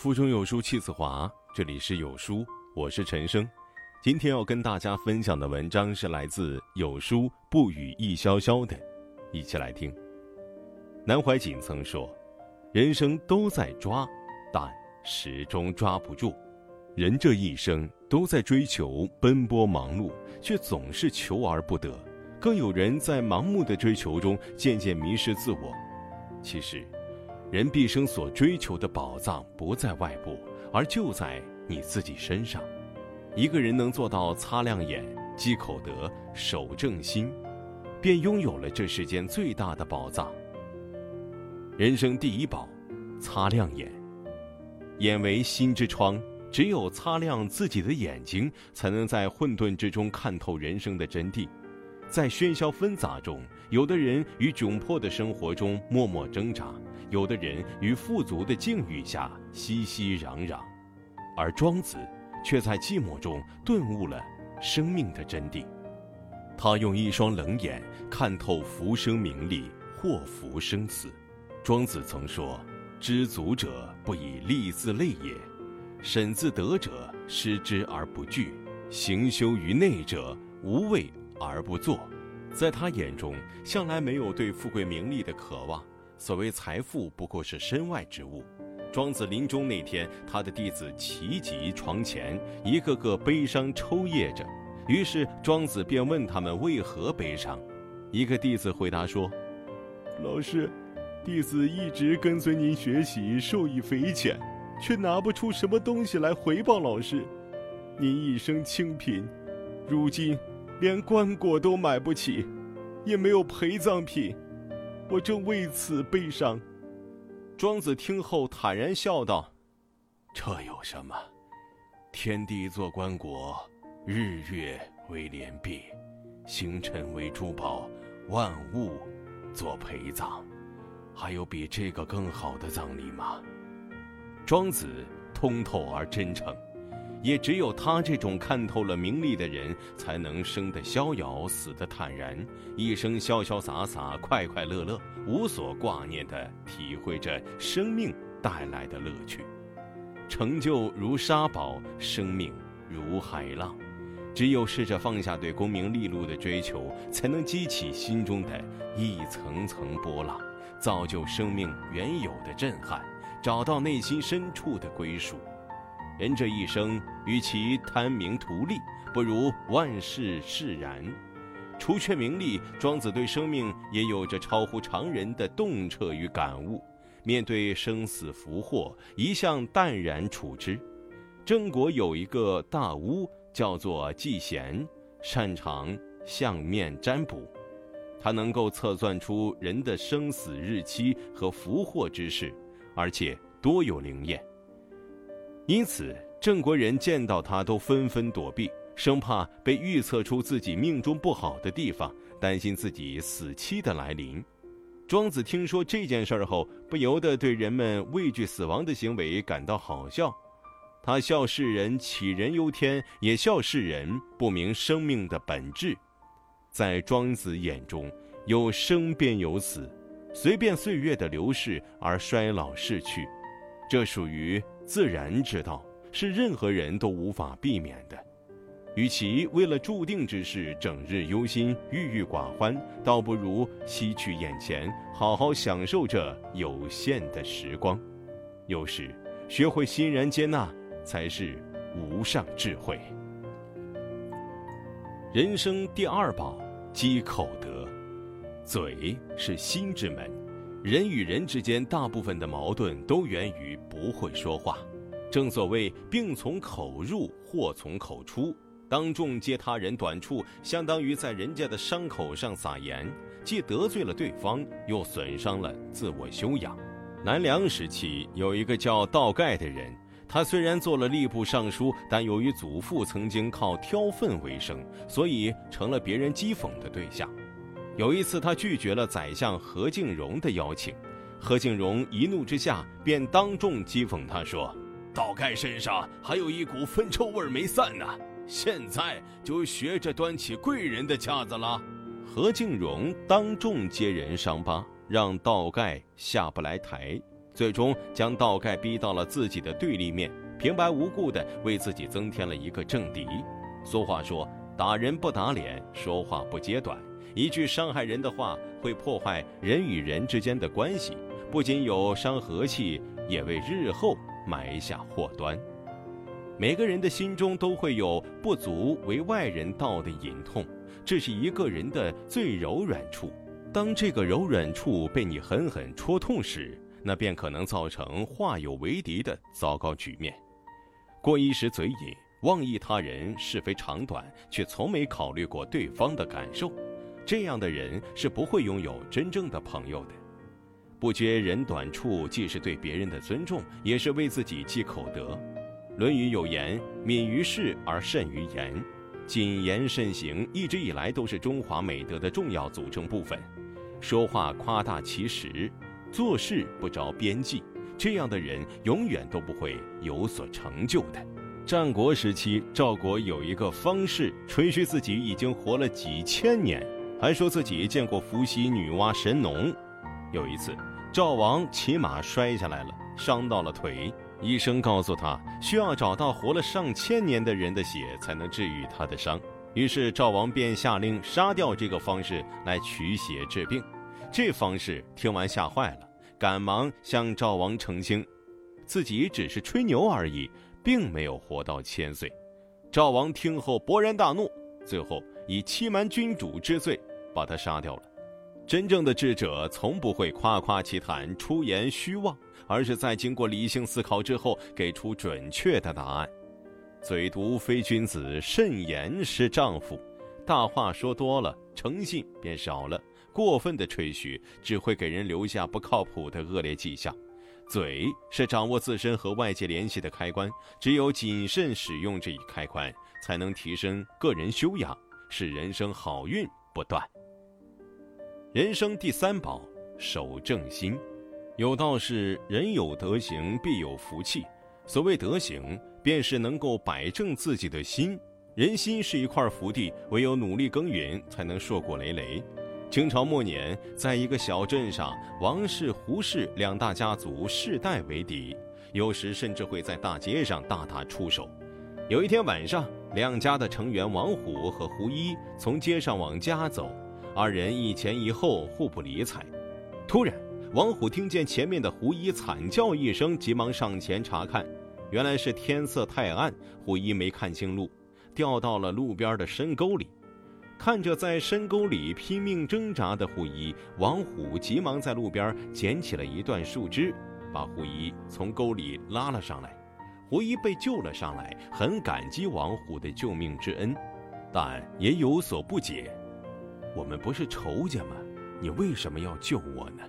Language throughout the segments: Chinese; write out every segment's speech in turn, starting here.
腹中有书气自华，这里是有书，我是陈生。今天要跟大家分享的文章是来自有书不语易潇潇的，一起来听。南怀瑾曾说：“人生都在抓，但始终抓不住。人这一生都在追求、奔波、忙碌，却总是求而不得。更有人在盲目的追求中渐渐迷失自我。其实。”人毕生所追求的宝藏不在外部，而就在你自己身上。一个人能做到擦亮眼、积口德、守正心，便拥有了这世间最大的宝藏。人生第一宝，擦亮眼。眼为心之窗，只有擦亮自己的眼睛，才能在混沌之中看透人生的真谛。在喧嚣纷杂中，有的人于窘迫的生活中默默挣扎，有的人于富足的境遇下熙熙攘攘，而庄子却在寂寞中顿悟了生命的真谛。他用一双冷眼看透浮生名利、祸福生死。庄子曾说：“知足者不以利自累也，审自得者失之而不惧，行修于内者无畏。”而不作，在他眼中，向来没有对富贵名利的渴望。所谓财富，不过是身外之物。庄子临终那天，他的弟子齐集床前，一个个悲伤抽噎着。于是庄子便问他们为何悲伤。一个弟子回答说：“老师，弟子一直跟随您学习，受益匪浅，却拿不出什么东西来回报老师。您一生清贫，如今……”连棺椁都买不起，也没有陪葬品，我正为此悲伤。庄子听后坦然笑道：“这有什么？天地作棺椁，日月为连璧，星辰为珠宝，万物作陪葬，还有比这个更好的葬礼吗？”庄子通透而真诚。也只有他这种看透了名利的人，才能生得逍遥，死得坦然，一生潇潇洒洒、快快乐乐，无所挂念地体会着生命带来的乐趣。成就如沙堡，生命如海浪。只有试着放下对功名利禄的追求，才能激起心中的一层层波浪，造就生命原有的震撼，找到内心深处的归属。人这一生，与其贪名图利，不如万事释然。除却名利，庄子对生命也有着超乎常人的洞彻与感悟。面对生死福祸，一向淡然处之。郑国有一个大巫，叫做季贤，擅长相面占卜，他能够测算出人的生死日期和福祸之事，而且多有灵验。因此，郑国人见到他都纷纷躲避，生怕被预测出自己命中不好的地方，担心自己死期的来临。庄子听说这件事后，不由得对人们畏惧死亡的行为感到好笑。他笑世人杞人忧天，也笑世人不明生命的本质。在庄子眼中，有生便有死，随便岁月的流逝而衰老逝去，这属于。自然之道是任何人都无法避免的，与其为了注定之事整日忧心、郁郁寡欢，倒不如吸取眼前，好好享受这有限的时光。有时，学会欣然接纳，才是无上智慧。人生第二宝，积口德。嘴是心之门。人与人之间大部分的矛盾都源于不会说话。正所谓“病从口入，祸从口出”。当众揭他人短处，相当于在人家的伤口上撒盐，既得罪了对方，又损伤了自我修养。南梁时期有一个叫道盖的人，他虽然做了吏部尚书，但由于祖父曾经靠挑粪为生，所以成了别人讥讽的对象。有一次，他拒绝了宰相何敬荣的邀请，何敬荣一怒之下便当众讥讽他说：“道盖身上还有一股粪臭味没散呢，现在就学着端起贵人的架子了。”何敬荣当众揭人伤疤，让道盖下不来台，最终将道盖逼到了自己的对立面，平白无故的为自己增添了一个政敌。俗话说：“打人不打脸，说话不揭短。”一句伤害人的话，会破坏人与人之间的关系，不仅有伤和气，也为日后埋下祸端。每个人的心中都会有不足为外人道的隐痛，这是一个人的最柔软处。当这个柔软处被你狠狠戳痛时，那便可能造成化友为敌的糟糕局面。过一时嘴瘾，妄议他人是非长短，却从没考虑过对方的感受。这样的人是不会拥有真正的朋友的。不觉人短处，既是对别人的尊重，也是为自己积口德。《论语》有言：“敏于事而慎于言。”谨言慎行一直以来都是中华美德的重要组成部分。说话夸大其实，做事不着边际，这样的人永远都不会有所成就的。战国时期，赵国有一个方士，吹嘘自己已经活了几千年。还说自己见过伏羲女娲神农。有一次，赵王骑马摔下来了，伤到了腿。医生告诉他，需要找到活了上千年的人的血才能治愈他的伤。于是赵王便下令杀掉这个方式来取血治病。这方式听完吓坏了，赶忙向赵王澄清，自己只是吹牛而已，并没有活到千岁。赵王听后勃然大怒，最后以欺瞒君主之罪。把他杀掉了。真正的智者从不会夸夸其谈、出言虚妄，而是在经过理性思考之后给出准确的答案。嘴毒非君子，慎言是丈夫。大话说多了，诚信便少了。过分的吹嘘只会给人留下不靠谱的恶劣迹象。嘴是掌握自身和外界联系的开关，只有谨慎使用这一开关，才能提升个人修养，使人生好运不断。人生第三宝，守正心。有道是：人有德行，必有福气。所谓德行，便是能够摆正自己的心。人心是一块福地，唯有努力耕耘，才能硕果累累。清朝末年，在一个小镇上，王氏、胡氏两大家族世代为敌，有时甚至会在大街上大打出手。有一天晚上，两家的成员王虎和胡一从街上往家走。二人一前一后，互不理睬。突然，王虎听见前面的胡一惨叫一声，急忙上前查看。原来是天色太暗，胡一没看清路，掉到了路边的深沟里。看着在深沟里拼命挣扎的胡一，王虎急忙在路边捡起了一段树枝，把胡一从沟里拉了上来。胡一被救了上来，很感激王虎的救命之恩，但也有所不解。我们不是仇家吗？你为什么要救我呢？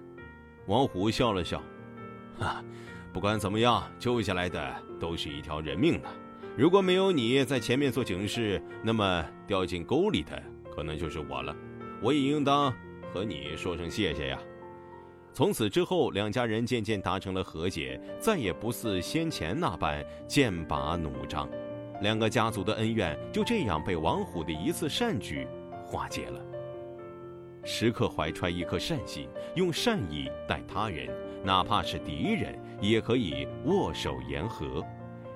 王虎笑了笑，哈，不管怎么样，救下来的都是一条人命呢。如果没有你在前面做警示，那么掉进沟里的可能就是我了。我也应当和你说声谢谢呀。从此之后，两家人渐渐达成了和解，再也不似先前那般剑拔弩张。两个家族的恩怨就这样被王虎的一次善举化解了。时刻怀揣一颗善心，用善意待他人，哪怕是敌人，也可以握手言和。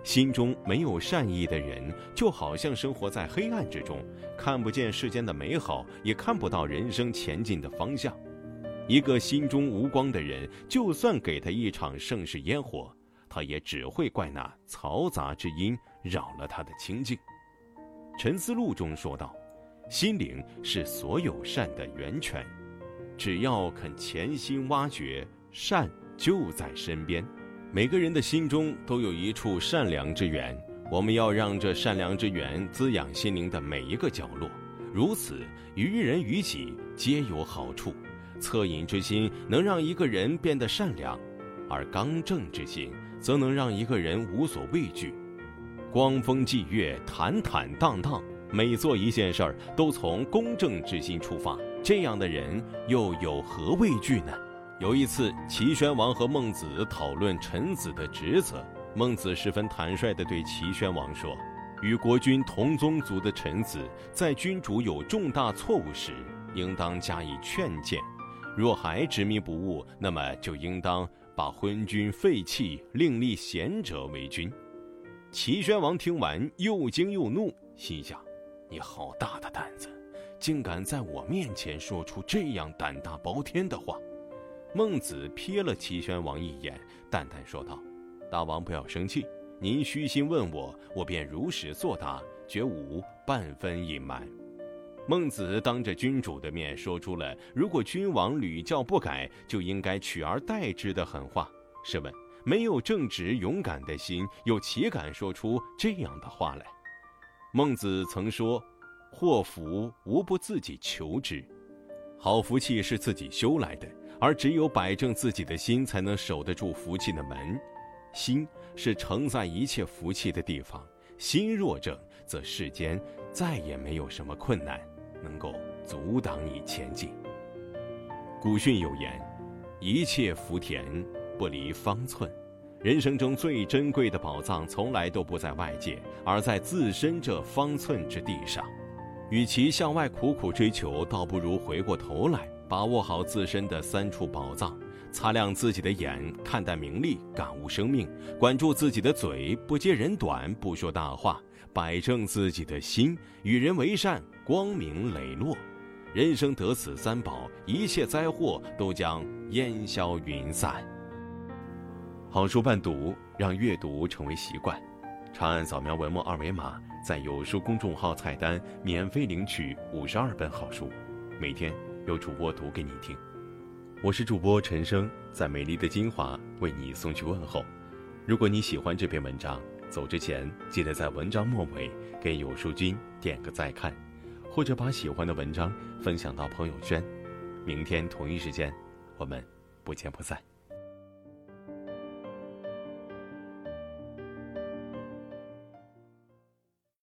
心中没有善意的人，就好像生活在黑暗之中，看不见世间的美好，也看不到人生前进的方向。一个心中无光的人，就算给他一场盛世烟火，他也只会怪那嘈杂之音扰了他的清静。《沉思录》中说道。心灵是所有善的源泉，只要肯潜心挖掘，善就在身边。每个人的心中都有一处善良之源，我们要让这善良之源滋养心灵的每一个角落，如此于人于己皆有好处。恻隐之心能让一个人变得善良，而刚正之心则能让一个人无所畏惧。光风霁月，坦坦荡荡。每做一件事儿都从公正之心出发，这样的人又有何畏惧呢？有一次，齐宣王和孟子讨论臣子的职责，孟子十分坦率地对齐宣王说：“与国君同宗族的臣子，在君主有重大错误时，应当加以劝谏；若还执迷不悟，那么就应当把昏君废弃，另立贤者为君。齐宣王听完，又惊又怒，心想：“你好大的胆子，竟敢在我面前说出这样胆大包天的话！”孟子瞥了齐宣王一眼，淡淡说道：“大王不要生气，您虚心问我，我便如实作答，绝无半分隐瞒。”孟子当着君主的面说出了“如果君王屡教不改，就应该取而代之”的狠话。试问，没有正直勇敢的心，又岂敢说出这样的话来？孟子曾说：“祸福无不自己求之，好福气是自己修来的，而只有摆正自己的心，才能守得住福气的门。心是承载一切福气的地方，心若正，则世间再也没有什么困难。”能够阻挡你前进。古训有言：“一切福田不离方寸。”人生中最珍贵的宝藏，从来都不在外界，而在自身这方寸之地上。与其向外苦苦追求，倒不如回过头来，把握好自身的三处宝藏，擦亮自己的眼，看淡名利，感悟生命，管住自己的嘴，不揭人短，不说大话。摆正自己的心，与人为善，光明磊落，人生得此三宝，一切灾祸都将烟消云散。好书伴读，让阅读成为习惯。长按扫描文末二维码，在有书公众号菜单免费领取五十二本好书，每天有主播读给你听。我是主播陈生，在美丽的金华为你送去问候。如果你喜欢这篇文章，走之前，记得在文章末尾给有书君点个再看，或者把喜欢的文章分享到朋友圈。明天同一时间，我们不见不散。